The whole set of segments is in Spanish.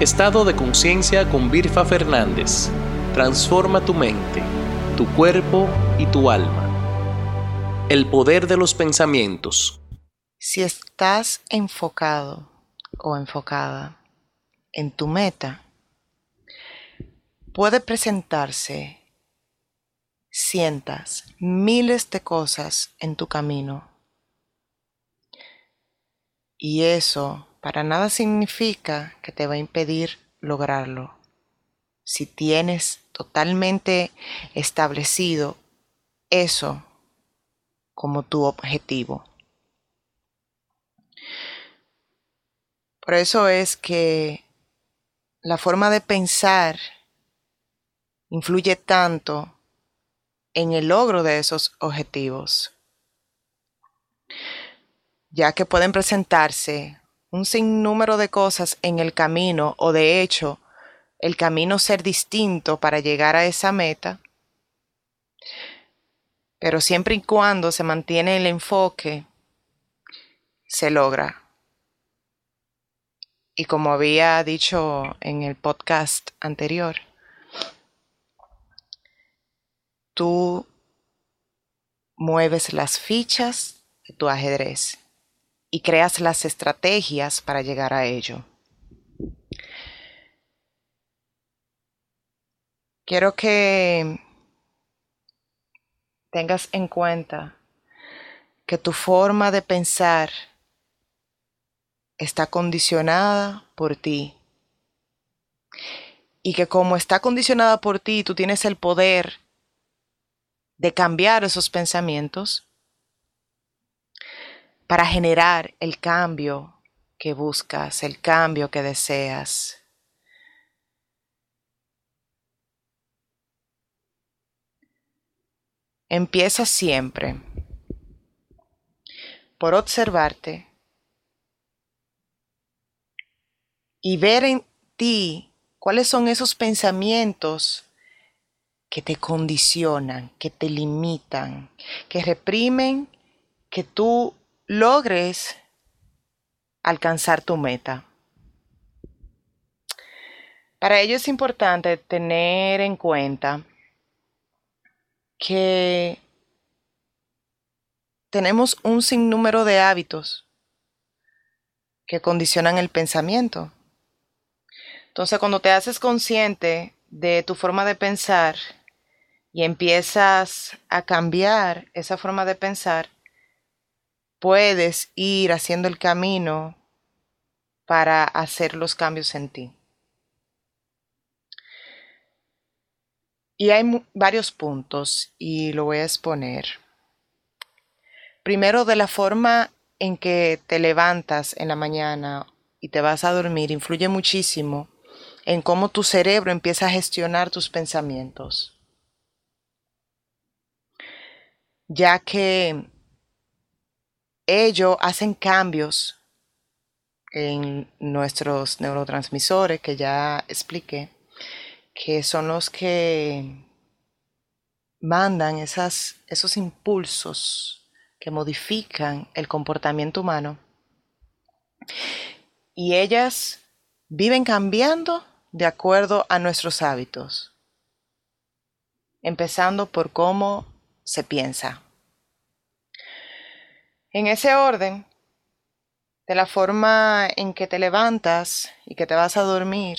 Estado de conciencia con Virfa Fernández. Transforma tu mente, tu cuerpo y tu alma. El poder de los pensamientos. Si estás enfocado o enfocada en tu meta, puede presentarse cientos, miles de cosas en tu camino. Y eso para nada significa que te va a impedir lograrlo. Si tienes totalmente establecido eso como tu objetivo. Por eso es que la forma de pensar influye tanto en el logro de esos objetivos, ya que pueden presentarse un sinnúmero de cosas en el camino o de hecho el camino ser distinto para llegar a esa meta, pero siempre y cuando se mantiene el enfoque, se logra. Y como había dicho en el podcast anterior, tú mueves las fichas de tu ajedrez y creas las estrategias para llegar a ello. Quiero que tengas en cuenta que tu forma de pensar está condicionada por ti. Y que como está condicionada por ti, tú tienes el poder de cambiar esos pensamientos para generar el cambio que buscas, el cambio que deseas. Empieza siempre por observarte y ver en ti cuáles son esos pensamientos que te condicionan, que te limitan, que reprimen que tú logres alcanzar tu meta. Para ello es importante tener en cuenta que tenemos un sinnúmero de hábitos que condicionan el pensamiento. Entonces, cuando te haces consciente de tu forma de pensar y empiezas a cambiar esa forma de pensar, puedes ir haciendo el camino para hacer los cambios en ti. Y hay varios puntos y lo voy a exponer. Primero, de la forma en que te levantas en la mañana y te vas a dormir influye muchísimo en cómo tu cerebro empieza a gestionar tus pensamientos. Ya que ellos hacen cambios en nuestros neurotransmisores que ya expliqué, que son los que mandan esos impulsos que modifican el comportamiento humano. Y ellas viven cambiando de acuerdo a nuestros hábitos, empezando por cómo se piensa. En ese orden, de la forma en que te levantas y que te vas a dormir,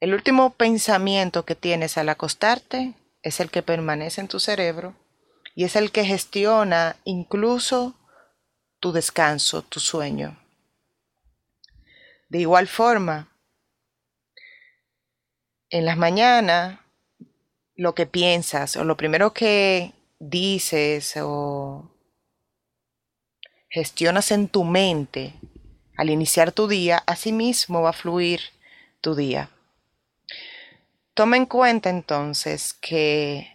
el último pensamiento que tienes al acostarte es el que permanece en tu cerebro y es el que gestiona incluso tu descanso, tu sueño. De igual forma, en las mañanas, lo que piensas o lo primero que dices o gestionas en tu mente al iniciar tu día, así mismo va a fluir tu día. Toma en cuenta entonces que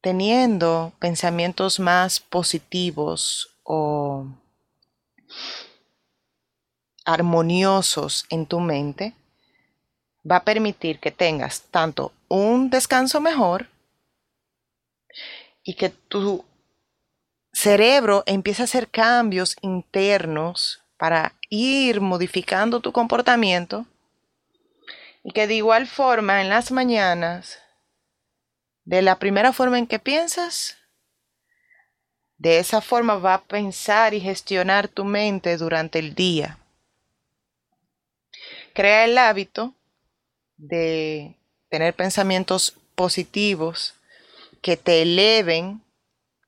teniendo pensamientos más positivos o armoniosos en tu mente, va a permitir que tengas tanto un descanso mejor y que tu cerebro empiece a hacer cambios internos para ir modificando tu comportamiento y que de igual forma en las mañanas, de la primera forma en que piensas, de esa forma va a pensar y gestionar tu mente durante el día. Crea el hábito de tener pensamientos positivos que te eleven,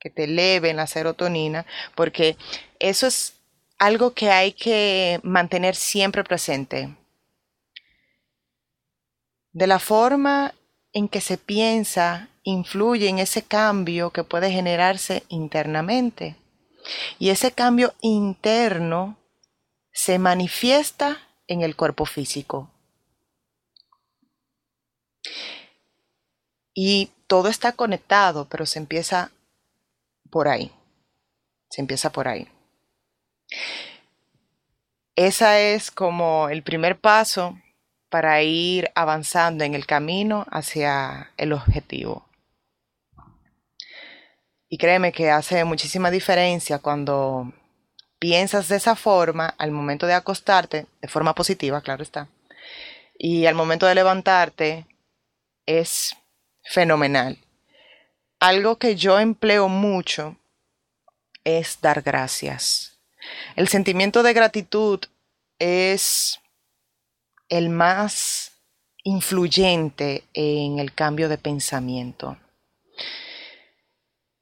que te eleven la serotonina, porque eso es algo que hay que mantener siempre presente. De la forma en que se piensa influye en ese cambio que puede generarse internamente. Y ese cambio interno se manifiesta en el cuerpo físico. Y todo está conectado, pero se empieza por ahí. Se empieza por ahí. Esa es como el primer paso para ir avanzando en el camino hacia el objetivo. Y créeme que hace muchísima diferencia cuando piensas de esa forma al momento de acostarte, de forma positiva, claro está. Y al momento de levantarte es fenomenal. Algo que yo empleo mucho es dar gracias. El sentimiento de gratitud es el más influyente en el cambio de pensamiento.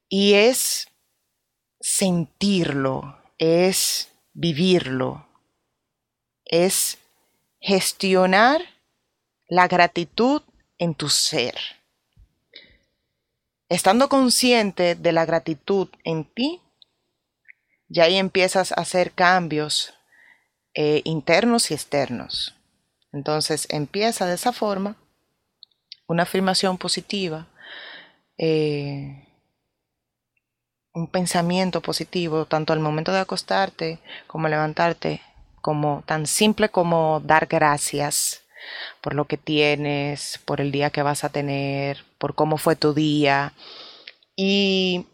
Y es sentirlo, es vivirlo, es gestionar la gratitud en tu ser. Estando consciente de la gratitud en ti, ya ahí empiezas a hacer cambios eh, internos y externos. Entonces empieza de esa forma una afirmación positiva. Eh, un pensamiento positivo, tanto al momento de acostarte como levantarte, como tan simple como dar gracias por lo que tienes, por el día que vas a tener, por cómo fue tu día y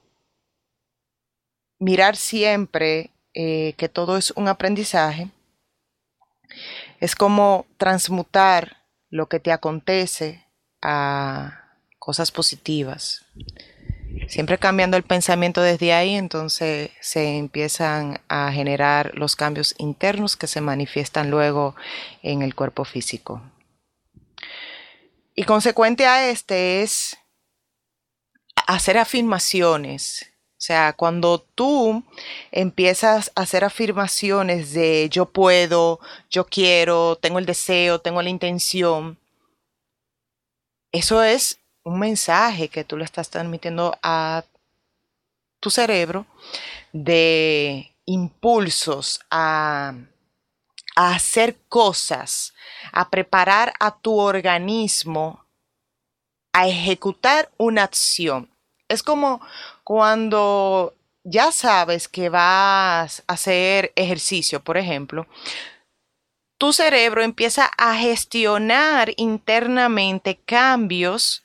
mirar siempre eh, que todo es un aprendizaje. Es como transmutar lo que te acontece a cosas positivas siempre cambiando el pensamiento desde ahí, entonces se empiezan a generar los cambios internos que se manifiestan luego en el cuerpo físico. Y consecuente a este es hacer afirmaciones. O sea, cuando tú empiezas a hacer afirmaciones de yo puedo, yo quiero, tengo el deseo, tengo la intención, eso es un mensaje que tú le estás transmitiendo a tu cerebro de impulsos a, hacer cosas, a preparar a tu organismo a ejecutar una acción. Es como cuando ya sabes que vas a hacer ejercicio, por ejemplo, tu cerebro empieza a gestionar internamente cambios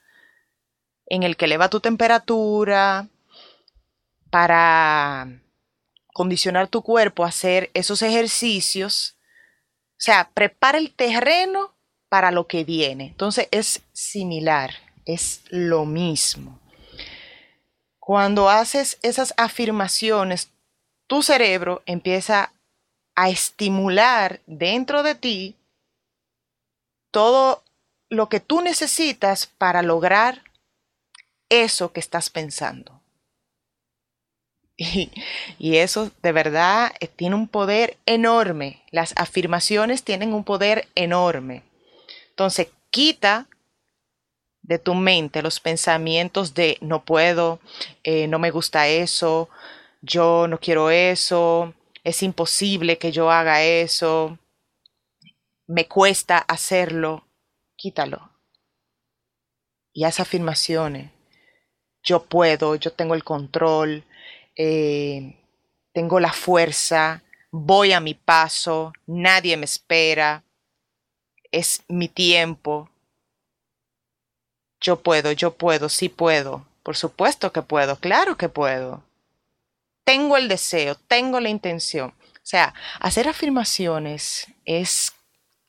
en el que eleva tu temperatura para condicionar tu cuerpo a hacer esos ejercicios. O sea, prepara el terreno para lo que viene. Entonces es similar, es lo mismo. Cuando haces esas afirmaciones, tu cerebro empieza a estimular dentro de ti todo lo que tú necesitas para lograr eso que estás pensando. Y, eso de verdad eh, tiene un poder enorme. Las afirmaciones tienen un poder enorme. Entonces, quita de tu mente los pensamientos de no puedo, eh, no me gusta eso, yo no quiero eso, es imposible que yo haga eso, me cuesta hacerlo. Quítalo. Y haz afirmaciones yo puedo, yo tengo el control, eh, tengo la fuerza, voy a mi paso, nadie me espera, es mi tiempo. Yo puedo, yo puedo, sí puedo. Por supuesto que puedo, claro que puedo. Tengo el deseo, tengo la intención. O sea, hacer afirmaciones es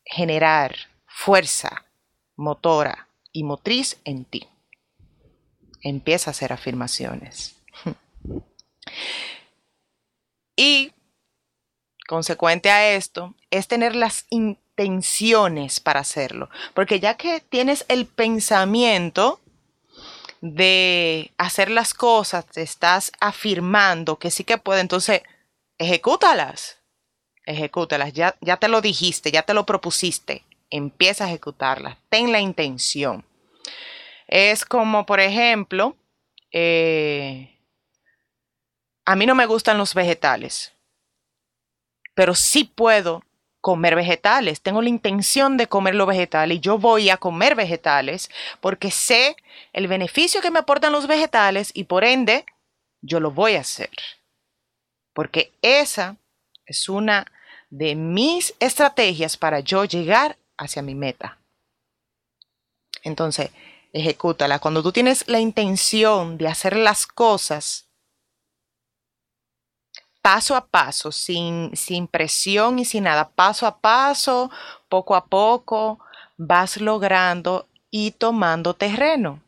generar fuerza motora y motriz en ti. Empieza a hacer afirmaciones. y, consecuente a esto, es tener las intenciones para hacerlo. Porque ya que tienes el pensamiento, de hacer las cosas, te estás afirmando que sí que puede, entonces ejecútalas. Ejecútalas, ya, ya te lo dijiste, ya te lo propusiste. Empieza a ejecutarlas. Ten la intención. Es como, por ejemplo, eh, a mí no me gustan los vegetales, pero sí puedo comer vegetales, tengo la intención de comer los vegetales y yo voy a comer vegetales porque sé el beneficio que me aportan los vegetales y por ende yo lo voy a hacer. Porque esa es una de mis estrategias para yo llegar hacia mi meta. Entonces, ejecútala. Cuando tú tienes la intención de hacer las cosas, paso a paso, sin, sin presión y sin nada, paso a paso, poco a poco, vas logrando y tomando terreno.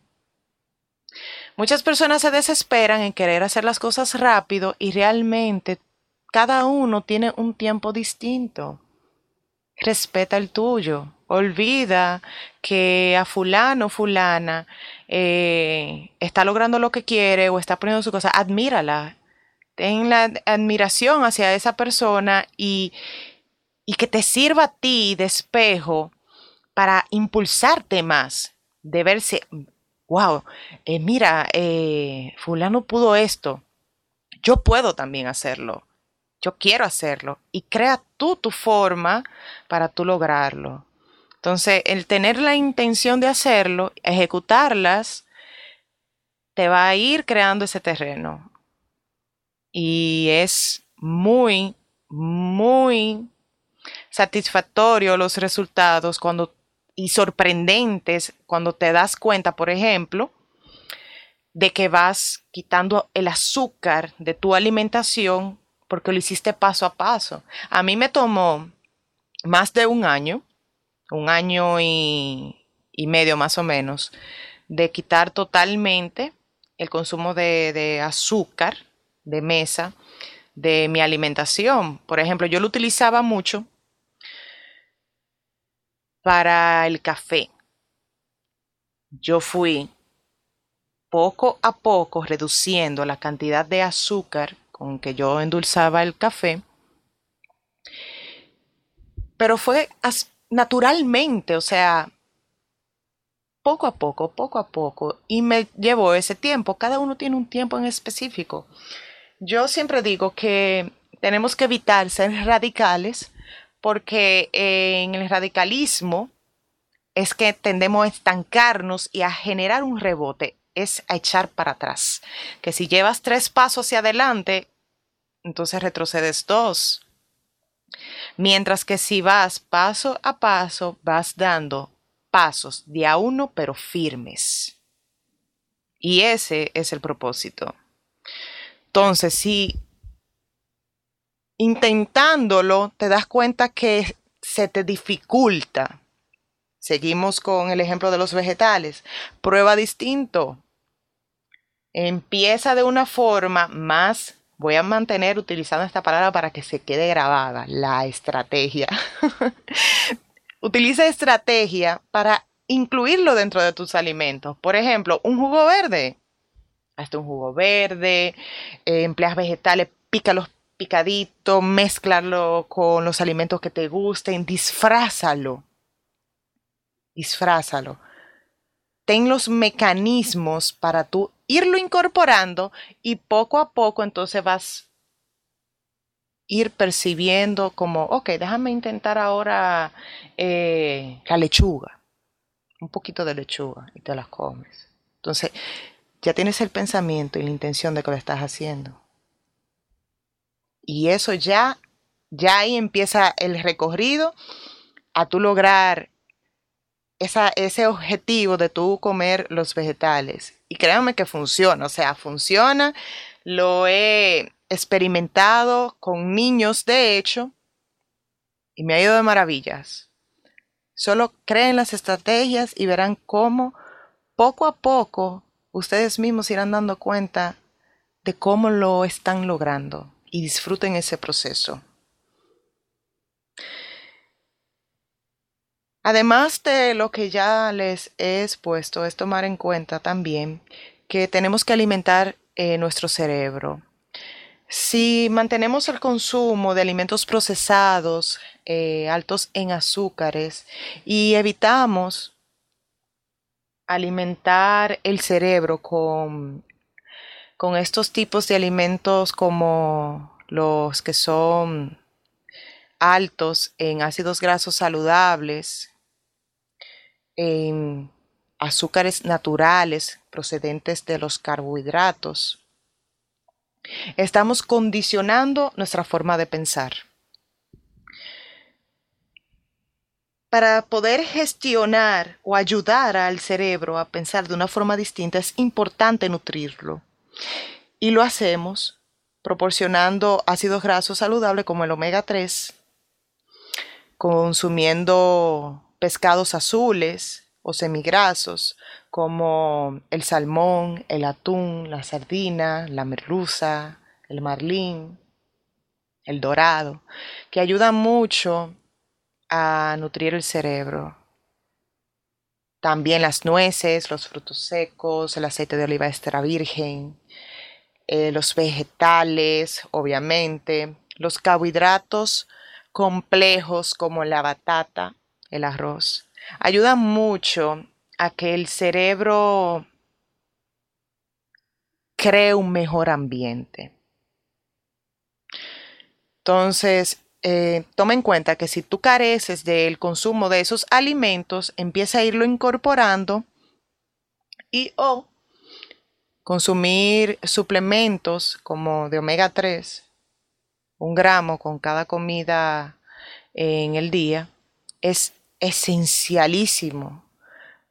Muchas personas se desesperan en querer hacer las cosas rápido y realmente cada uno tiene un tiempo distinto. Respeta el tuyo. Olvida que a fulano, fulana, eh, está logrando lo que quiere o está poniendo su cosa. Admírala ten la admiración hacia esa persona y, que te sirva a ti de espejo para impulsarte más, de verse, wow, eh, mira, eh, fulano pudo esto, yo puedo también hacerlo, yo quiero hacerlo y crea tú tu forma para tú lograrlo. Entonces, el tener la intención de hacerlo, ejecutarlas, te va a ir creando ese terreno y es muy, muy satisfactorio los resultados cuando y sorprendentes cuando te das cuenta, por ejemplo, de que vas quitando el azúcar de tu alimentación porque lo hiciste paso a paso. A mí me tomó más de un año, un año y, medio más o menos, de quitar totalmente el consumo de, de azúcar de mesa de mi alimentación. Por ejemplo, yo lo utilizaba mucho para el café. Yo fui poco a poco reduciendo la cantidad de azúcar con que yo endulzaba el café, pero fue naturalmente, o sea, poco a poco, poco a poco, y me llevó ese tiempo. Cada uno tiene un tiempo en específico. Yo siempre digo que tenemos que evitar ser radicales porque en el radicalismo es que tendemos a estancarnos y a generar un rebote, es a echar para atrás. Que si llevas tres pasos hacia adelante, entonces retrocedes dos. Mientras que si vas paso a paso, vas dando pasos de a uno, pero firmes. Y ese es el propósito. Entonces, si intentándolo te das cuenta que se te dificulta, seguimos con el ejemplo de los vegetales, prueba distinto. Empieza de una forma más, voy a mantener utilizando esta palabra para que se quede grabada, la estrategia. Utiliza estrategia para incluirlo dentro de tus alimentos. Por ejemplo, un jugo verde hazte un jugo verde, eh, empleas vegetales, pícalos picaditos, mezclarlo con los alimentos que te gusten, disfrázalo. Disfrázalo. Ten los mecanismos para tú irlo incorporando y poco a poco entonces vas ir percibiendo como, ok, déjame intentar ahora eh, la lechuga, un poquito de lechuga y te las comes. Entonces, ya tienes el pensamiento y la intención de que lo estás haciendo. Y eso ya, ya ahí empieza el recorrido a tú lograr esa, ese objetivo de tú comer los vegetales. Y créanme que funciona, o sea, funciona. Lo he experimentado con niños, de hecho, y me ha ido de maravillas. Solo creen las estrategias y verán cómo poco a poco ustedes mismos irán dando cuenta de cómo lo están logrando y disfruten ese proceso. Además de lo que ya les he expuesto, es tomar en cuenta también que tenemos que alimentar eh, nuestro cerebro. Si mantenemos el consumo de alimentos procesados, eh, altos en azúcares, y evitamos alimentar el cerebro con, con estos tipos de alimentos como los que son altos en ácidos grasos saludables, en azúcares naturales procedentes de los carbohidratos. Estamos condicionando nuestra forma de pensar. Para poder gestionar o ayudar al cerebro a pensar de una forma distinta es importante nutrirlo. Y lo hacemos proporcionando ácidos grasos saludables como el omega 3, consumiendo pescados azules o semigrasos como el salmón, el atún, la sardina, la merluza, el marlín, el dorado, que ayudan mucho a nutrir el cerebro. También las nueces, los frutos secos, el aceite de oliva extra virgen, eh, los vegetales, obviamente, los carbohidratos complejos como la batata, el arroz, ayuda mucho a que el cerebro cree un mejor ambiente. Entonces, eh, toma en cuenta que si tú careces del consumo de esos alimentos, empieza a irlo incorporando y o consumir suplementos como de omega 3, un gramo con cada comida en el día, es esencialísimo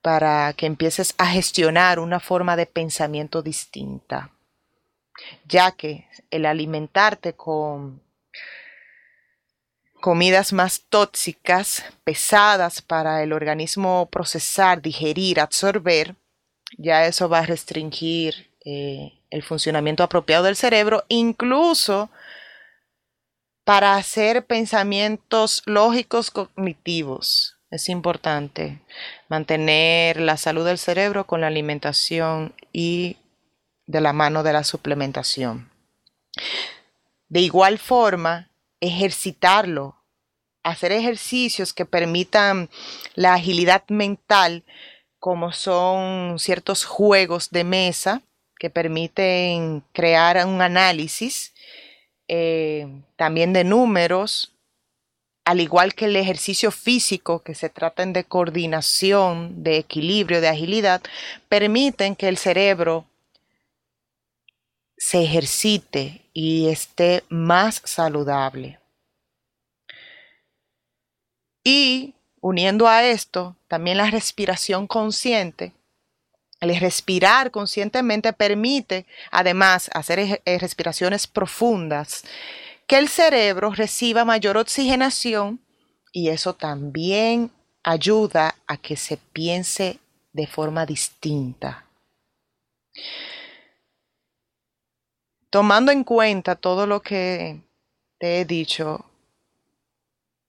para que empieces a gestionar una forma de pensamiento distinta, ya que el alimentarte con comidas más tóxicas, pesadas para el organismo procesar, digerir, absorber, ya eso va a restringir eh, el funcionamiento apropiado del cerebro, incluso para hacer pensamientos lógicos cognitivos. Es importante mantener la salud del cerebro con la alimentación y de la mano de la suplementación. De igual forma, ejercitarlo, hacer ejercicios que permitan la agilidad mental, como son ciertos juegos de mesa que permiten crear un análisis eh, también de números, al igual que el ejercicio físico, que se tratan de coordinación, de equilibrio, de agilidad, permiten que el cerebro se ejercite y esté más saludable. Y uniendo a esto, también la respiración consciente, el respirar conscientemente permite, además, hacer eh, respiraciones profundas, que el cerebro reciba mayor oxigenación y eso también ayuda a que se piense de forma distinta. Tomando en cuenta todo lo que te he dicho,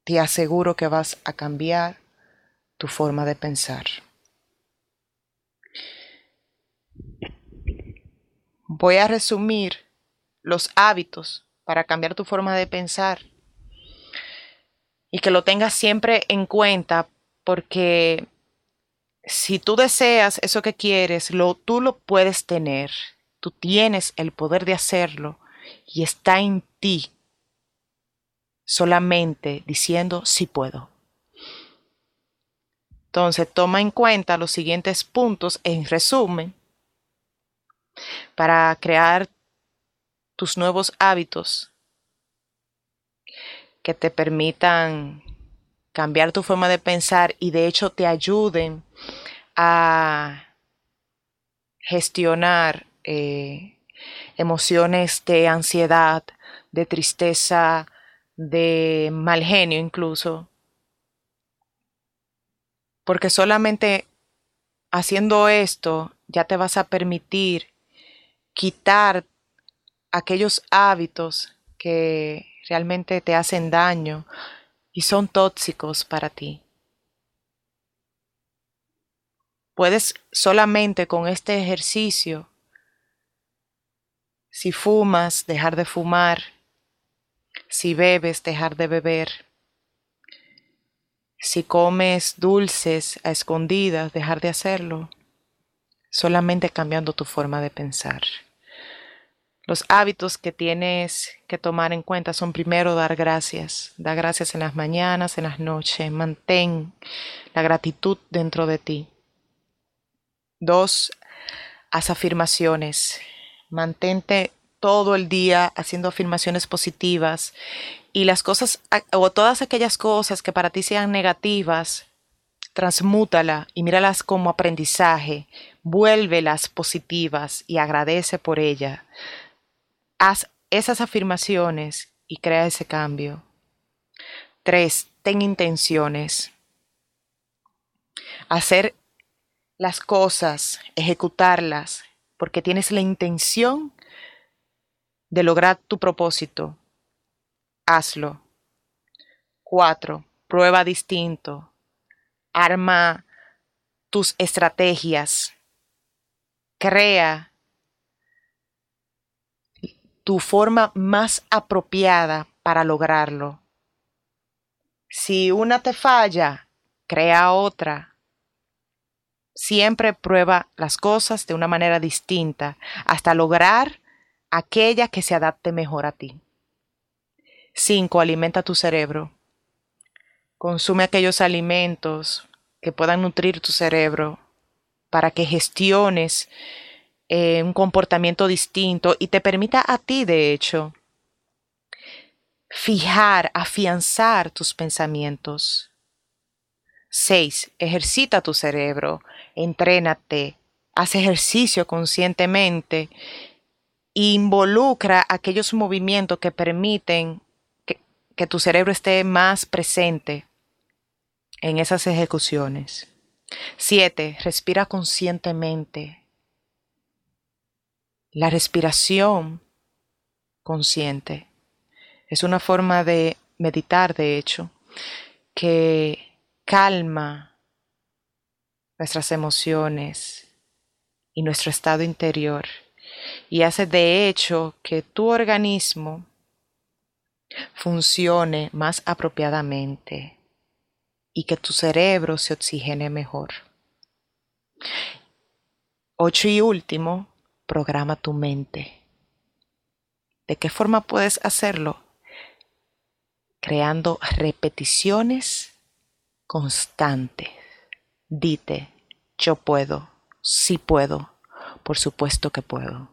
te aseguro que vas a cambiar tu forma de pensar. Voy a resumir los hábitos para cambiar tu forma de pensar y que lo tengas siempre en cuenta porque si tú deseas eso que quieres, lo, tú lo puedes tener. Tú tienes el poder de hacerlo y está en ti solamente diciendo sí puedo. Entonces toma en cuenta los siguientes puntos en resumen para crear tus nuevos hábitos que te permitan cambiar tu forma de pensar y de hecho te ayuden a gestionar eh, emociones de ansiedad, de tristeza, de mal genio incluso. Porque solamente haciendo esto ya te vas a permitir quitar aquellos hábitos que realmente te hacen daño y son tóxicos para ti. Puedes solamente con este ejercicio, si fumas, dejar de fumar, si bebes, dejar de beber, si comes dulces a escondidas, dejar de hacerlo, solamente cambiando tu forma de pensar. Los hábitos que tienes que tomar en cuenta son primero dar gracias. Da gracias en las mañanas, en las noches. Mantén la gratitud dentro de ti. Dos, haz afirmaciones. Mantente todo el día haciendo afirmaciones positivas y las cosas o todas aquellas cosas que para ti sean negativas, transmútala y míralas como aprendizaje, vuélvelas positivas y agradece por ella haz esas afirmaciones y crea ese cambio. Tres, ten intenciones. Hacer las cosas, ejecutarlas, porque tienes la intención de lograr tu propósito. Hazlo. Cuatro, prueba distinto. Arma tus estrategias. Crea tu forma más apropiada para lograrlo. Si una te falla, crea otra. Siempre prueba las cosas de una manera distinta hasta lograr aquella que se adapte mejor a ti. 5. Alimenta tu cerebro. Consume aquellos alimentos que puedan nutrir tu cerebro para que gestiones eh, un comportamiento distinto y te permita a ti, de hecho, fijar, afianzar tus pensamientos. 6. Ejercita tu cerebro, entrénate, haz ejercicio conscientemente, involucra aquellos movimientos que permiten que, que tu cerebro esté más presente en esas ejecuciones. 7. Respira conscientemente. La respiración consciente es una forma de meditar, de hecho, que calma nuestras emociones y nuestro estado interior y hace de hecho que tu organismo funcione más apropiadamente y que tu cerebro se oxigene mejor. Ocho y último, programa tu mente. ¿De qué forma puedes hacerlo? Creando repeticiones constantes. Dite, yo puedo, sí puedo, por supuesto que puedo.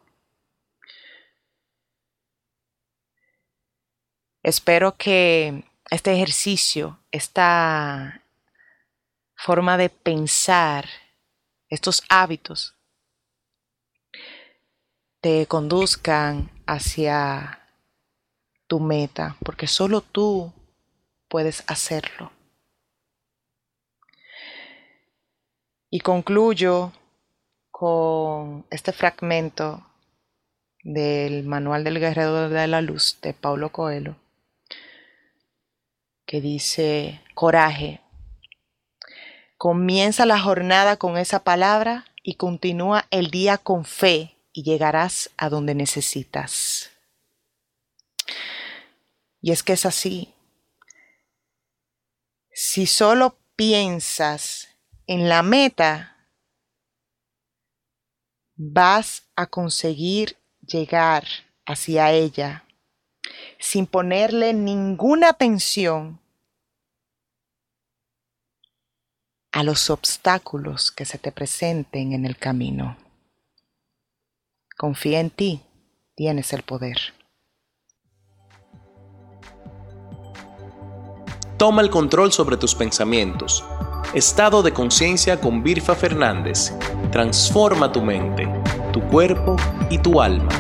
Espero que este ejercicio, esta forma de pensar, estos hábitos te conduzcan hacia tu meta, porque solo tú puedes hacerlo. Y concluyo con este fragmento del Manual del Guerrero de la Luz de Paulo Coelho, que dice, coraje, comienza la jornada con esa palabra y continúa el día con fe y llegarás a donde necesitas. Y es que es así. Si solo piensas en la meta, vas a conseguir llegar hacia ella sin ponerle ninguna atención a los obstáculos que se te presenten en el camino. Confía en ti, tienes el poder. Toma el control sobre tus pensamientos. Estado de conciencia con Birfa Fernández. Transforma tu mente, tu cuerpo y tu alma.